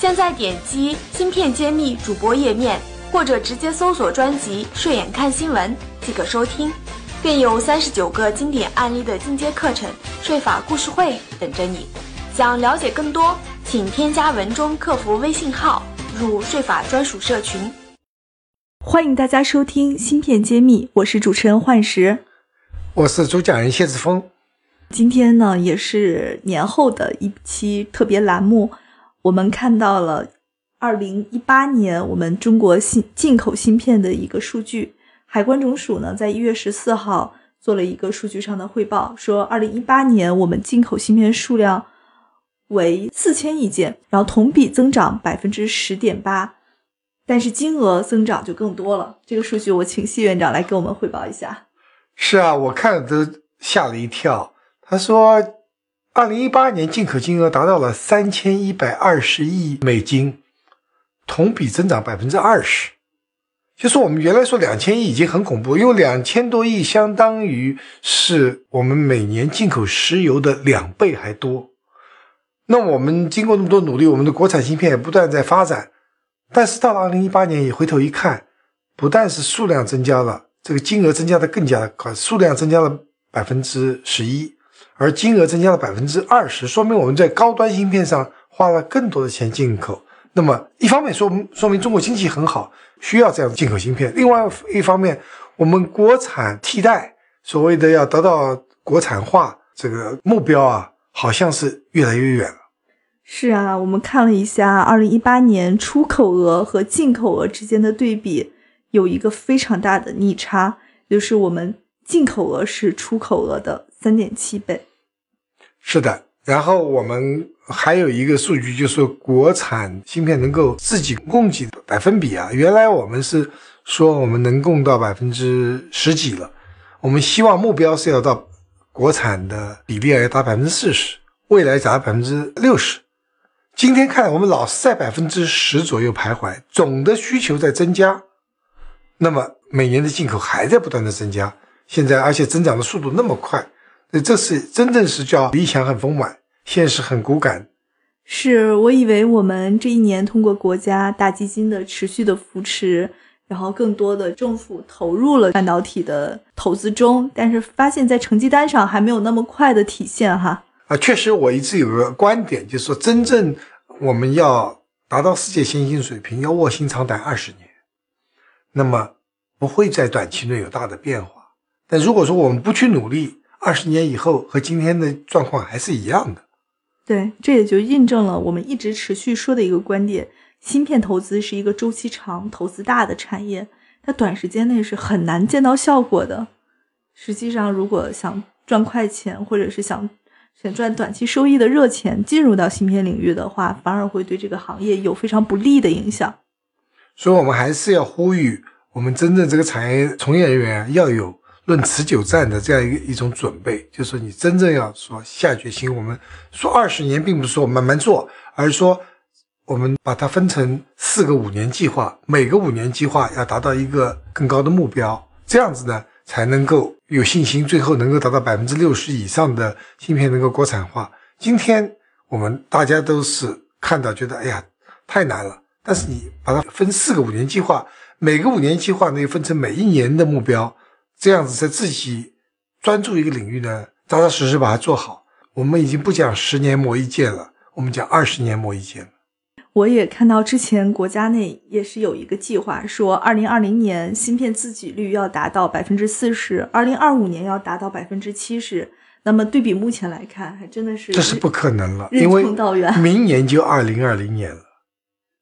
现在点击“芯片揭秘”主播页面，或者直接搜索专辑“睡眼看新闻”即可收听，更有三十九个经典案例的进阶课程税法故事会等着你。想了解更多，请添加文中客服微信号入税法专属社群。欢迎大家收听《芯片揭秘》，我是主持人幻石，我是主讲人谢志峰。今天呢，也是年后的一期特别栏目。我们看到了二零一八年我们中国芯进口芯片的一个数据，海关总署呢在一月十四号做了一个数据上的汇报，说二零一八年我们进口芯片数量为四千亿件，然后同比增长百分之十点八，但是金额增长就更多了。这个数据我请谢院长来给我们汇报一下。是啊，我看了都吓了一跳。他说。二零一八年进口金额达到了三千一百二十亿美金，同比增长百分之二十。就是我们原来说两千亿已经很恐怖，因为两千多亿相当于是我们每年进口石油的两倍还多。那我们经过那么多努力，我们的国产芯片也不断在发展，但是到了二零一八年，一回头一看，不但是数量增加了，这个金额增加的更加的快，数量增加了百分之十一。而金额增加了百分之二十，说明我们在高端芯片上花了更多的钱进口。那么，一方面说说明中国经济很好，需要这样的进口芯片；另外一方面，我们国产替代所谓的要得到国产化这个目标啊，好像是越来越远了。是啊，我们看了一下二零一八年出口额和进口额之间的对比，有一个非常大的逆差，就是我们进口额是出口额的三点七倍。是的，然后我们还有一个数据，就是国产芯片能够自己供给的百分比啊。原来我们是说我们能供到百分之十几了，我们希望目标是要到国产的比例要达百分之四十，未来达百分之六十。今天看来我们老是在百分之十左右徘徊，总的需求在增加，那么每年的进口还在不断的增加，现在而且增长的速度那么快。那这是真正是叫理想很丰满，现实很骨感。是我以为我们这一年通过国家大基金的持续的扶持，然后更多的政府投入了半导体的投资中，但是发现，在成绩单上还没有那么快的体现哈。啊，确实，我一直有个观点，就是说，真正我们要达到世界先进水平，要卧薪尝胆二十年，那么不会在短期内有大的变化。但如果说我们不去努力，二十年以后和今天的状况还是一样的，对，这也就印证了我们一直持续说的一个观点：芯片投资是一个周期长、投资大的产业，它短时间内是很难见到效果的。实际上，如果想赚快钱，或者是想想赚短期收益的热钱，进入到芯片领域的话，反而会对这个行业有非常不利的影响。所以，我们还是要呼吁我们真正这个产业从业人员要有。论持久战的这样一个一种准备，就是说你真正要说下决心。我们说二十年，并不是说慢慢做，而是说我们把它分成四个五年计划，每个五年计划要达到一个更高的目标，这样子呢才能够有信心，最后能够达到百分之六十以上的芯片能够国产化。今天我们大家都是看到觉得哎呀太难了，但是你把它分四个五年计划，每个五年计划呢又分成每一年的目标。这样子在自己专注一个领域呢，扎扎实实把它做好。我们已经不讲十年磨一剑了，我们讲二十年磨一剑了。我也看到之前国家内也是有一个计划，说二零二零年芯片自给率要达到百分之四十，二零二五年要达到百分之七十。那么对比目前来看，还真的是这是不可能了，因为明年就二零二零年了，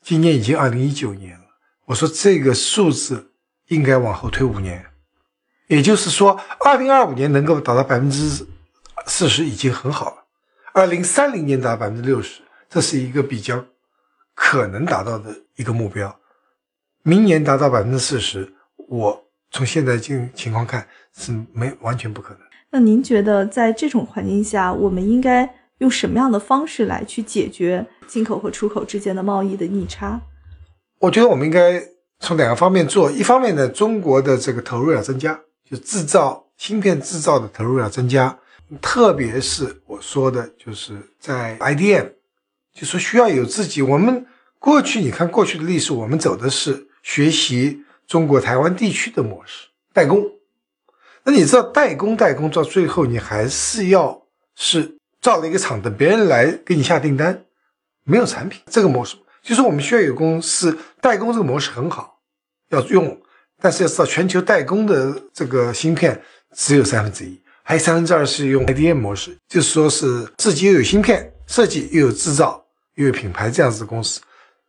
今年已经二零一九年了。我说这个数字应该往后推五年。也就是说，二零二五年能够达到百分之四十已经很好了。二零三零年达到百分之六十，这是一个比较可能达到的一个目标。明年达到百分之四十，我从现在情情况看是没完全不可能。那您觉得在这种环境下，我们应该用什么样的方式来去解决进口和出口之间的贸易的逆差？我觉得我们应该从两个方面做。一方面呢，中国的这个投入要增加，就制造芯片制造的投入要增加，特别是我说的，就是在 IDM，就说需要有自己。我们过去你看过去的历史，我们走的是学习中国台湾地区的模式，代工。那你知道代工代工到最后，你还是要是造了一个厂，等别人来给你下订单，没有产品这个模式，就是我们需要有公司代工这个模式很好，要用，但是要知道全球代工的这个芯片只有三分之一，还有三分之二是用 IDM 模式，就是说是自己又有芯片设计，又有制造，又有品牌这样子的公司。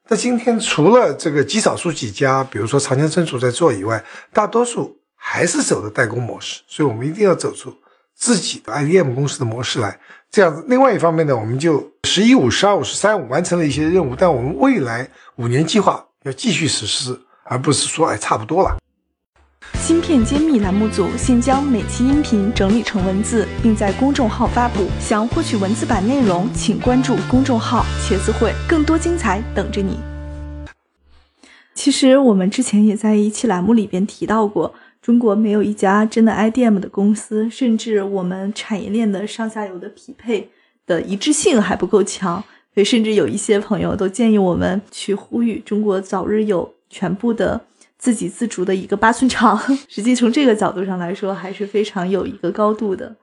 那今天除了这个极少数几家，比如说长江存储在做以外，大多数。还是走的代工模式，所以我们一定要走出自己的 IDM 公司的模式来。这样子，另外一方面呢，我们就十一五、十二五、十三五完成了一些任务，但我们未来五年计划要继续实施，而不是说哎差不多了。芯片揭秘栏目组现将每期音频整理成文字，并在公众号发布。想获取文字版内容，请关注公众号“茄子会”，更多精彩等着你。其实我们之前也在一期栏目里边提到过。中国没有一家真的 IDM 的公司，甚至我们产业链的上下游的匹配的一致性还不够强，所以甚至有一些朋友都建议我们去呼吁中国早日有全部的自给自足的一个八寸厂。实际从这个角度上来说，还是非常有一个高度的。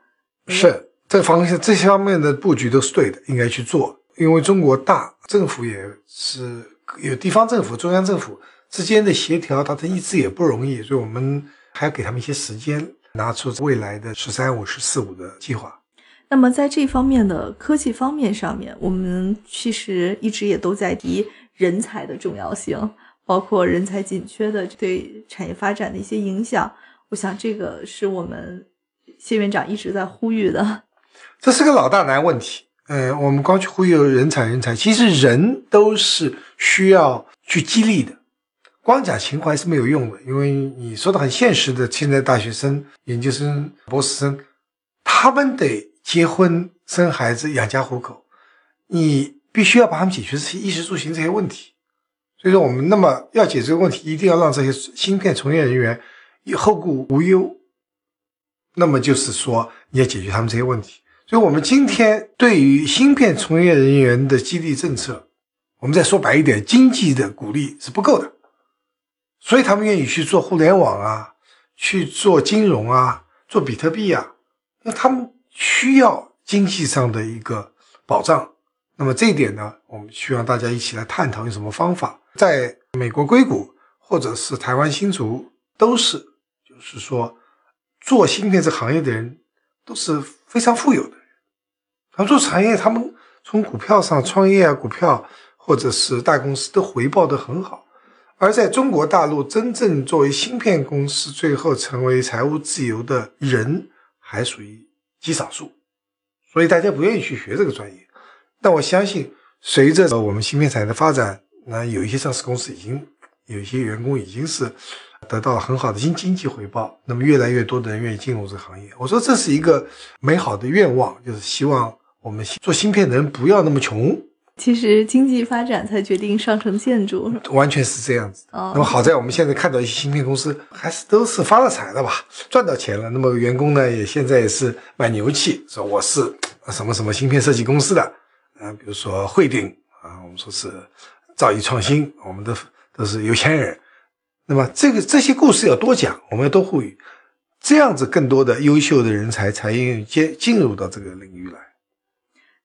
是这方向这些方面的布局都是对的，应该去做。因为中国大，政府也是有地方政府、中央政府之间的协调达成一致也不容易，所以我们。还要给他们一些时间，拿出未来的“十三五”“十四五”的计划。那么，在这方面的科技方面上面，我们其实一直也都在提人才的重要性，包括人才紧缺的对产业发展的一些影响。我想，这个是我们谢院长一直在呼吁的。这是个老大难问题。嗯，我们光去忽悠人才，人才其实人都是需要去激励的。光讲情怀是没有用的，因为你说的很现实的，现在大学生、研究生、博士生，他们得结婚、生孩子、养家糊口，你必须要把他们解决这些衣食住行这些问题。所以说，我们那么要解决这个问题，一定要让这些芯片从业人员以后顾无忧。那么就是说，你要解决他们这些问题。所以我们今天对于芯片从业人员的激励政策，我们再说白一点，经济的鼓励是不够的。所以他们愿意去做互联网啊，去做金融啊，做比特币啊，那他们需要经济上的一个保障。那么这一点呢，我们希望大家一起来探讨用什么方法。在美国硅谷或者是台湾新竹，都是就是说做芯片这行业的人都是非常富有的人。他们做产业，他们从股票上创业啊，股票或者是大公司都回报的很好。而在中国大陆，真正作为芯片公司最后成为财务自由的人，还属于极少数，所以大家不愿意去学这个专业。但我相信，随着我们芯片产业的发展，那有一些上市公司已经有一些员工已经是得到了很好的经经济回报，那么越来越多的人愿意进入这个行业。我说这是一个美好的愿望，就是希望我们做芯片的人不要那么穷。其实经济发展才决定上层建筑，完全是这样子。哦那么好在我们现在看到一些芯片公司还是都是发了财了吧，赚到钱了。那么员工呢也现在也是蛮牛气，说我是什么什么芯片设计公司的，啊，比如说汇顶啊，我们说是造诣创新，我们都都是有钱人。那么这个这些故事要多讲，我们要多呼吁，这样子更多的优秀的人才才愿意进进入到这个领域来。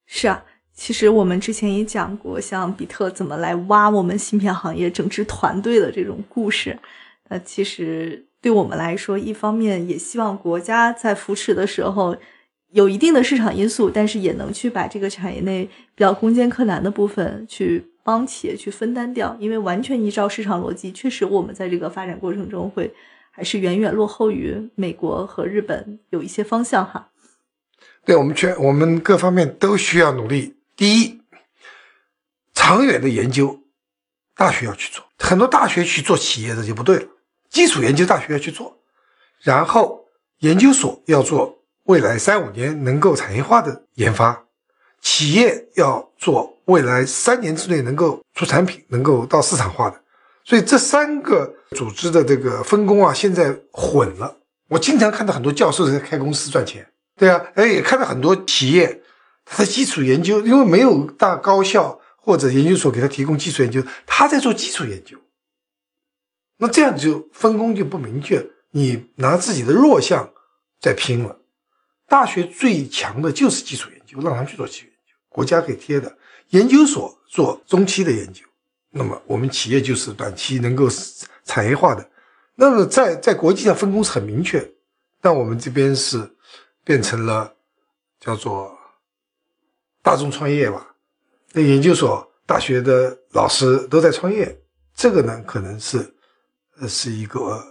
是啊。其实我们之前也讲过，像比特怎么来挖我们芯片行业整支团队的这种故事。呃，其实对我们来说，一方面也希望国家在扶持的时候有一定的市场因素，但是也能去把这个产业内比较攻坚克难的部分去帮企业去分担掉。因为完全依照市场逻辑，确实我们在这个发展过程中会还是远远落后于美国和日本有一些方向哈。对我们全我们各方面都需要努力。第一，长远的研究大学要去做，很多大学去做企业的就不对了。基础研究大学要去做，然后研究所要做未来三五年能够产业化的研发，企业要做未来三年之内能够出产品、能够到市场化的。所以这三个组织的这个分工啊，现在混了。我经常看到很多教授在开公司赚钱，对啊，哎，也看到很多企业，他的基础研究因为没有大高校或者研究所给他提供基础研究，他在做基础研究。那这样就分工就不明确，你拿自己的弱项在拼了。大学最强的就是基础研究，让他去做基础研究，国家给贴的。研究所做中期的研究，那么我们企业就是短期能够产业化的。那么在在国际上分工是很明确，但我们这边是变成了叫做大众创业吧。那研究所、大学的老师都在创业，这个呢可能是呃是一个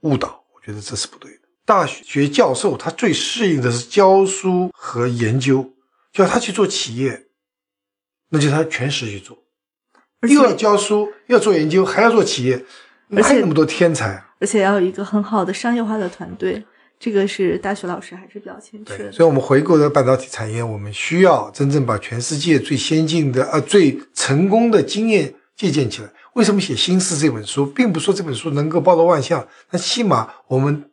误导，我觉得这是不对的。大学教授他最适应的是教书和研究，叫他去做企业，那就他全时去做，又要教书，又要做研究，还要做企业，哪有那么多天才啊？而且要有一个很好的商业化的团队，这个是大学老师还是比较欠缺的。所以，我们回顾的半导体产业，我们需要真正把全世界最先进的、呃最成功的经验借鉴起来。为什么写《新事》这本书，并不说这本书能够包罗万象，但起码我们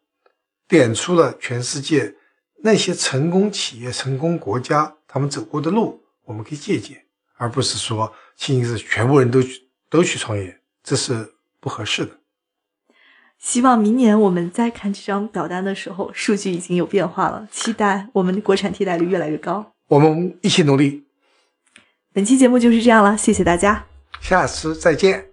点出了全世界那些成功企业、成功国家他们走过的路，我们可以借鉴，而不是说轻易是全部人都去都去创业，这是不合适的。希望明年我们再看这张表单的时候，数据已经有变化了。期待我们的国产替代率越来越高。我们一起努力。本期节目就是这样了，谢谢大家，下次再见。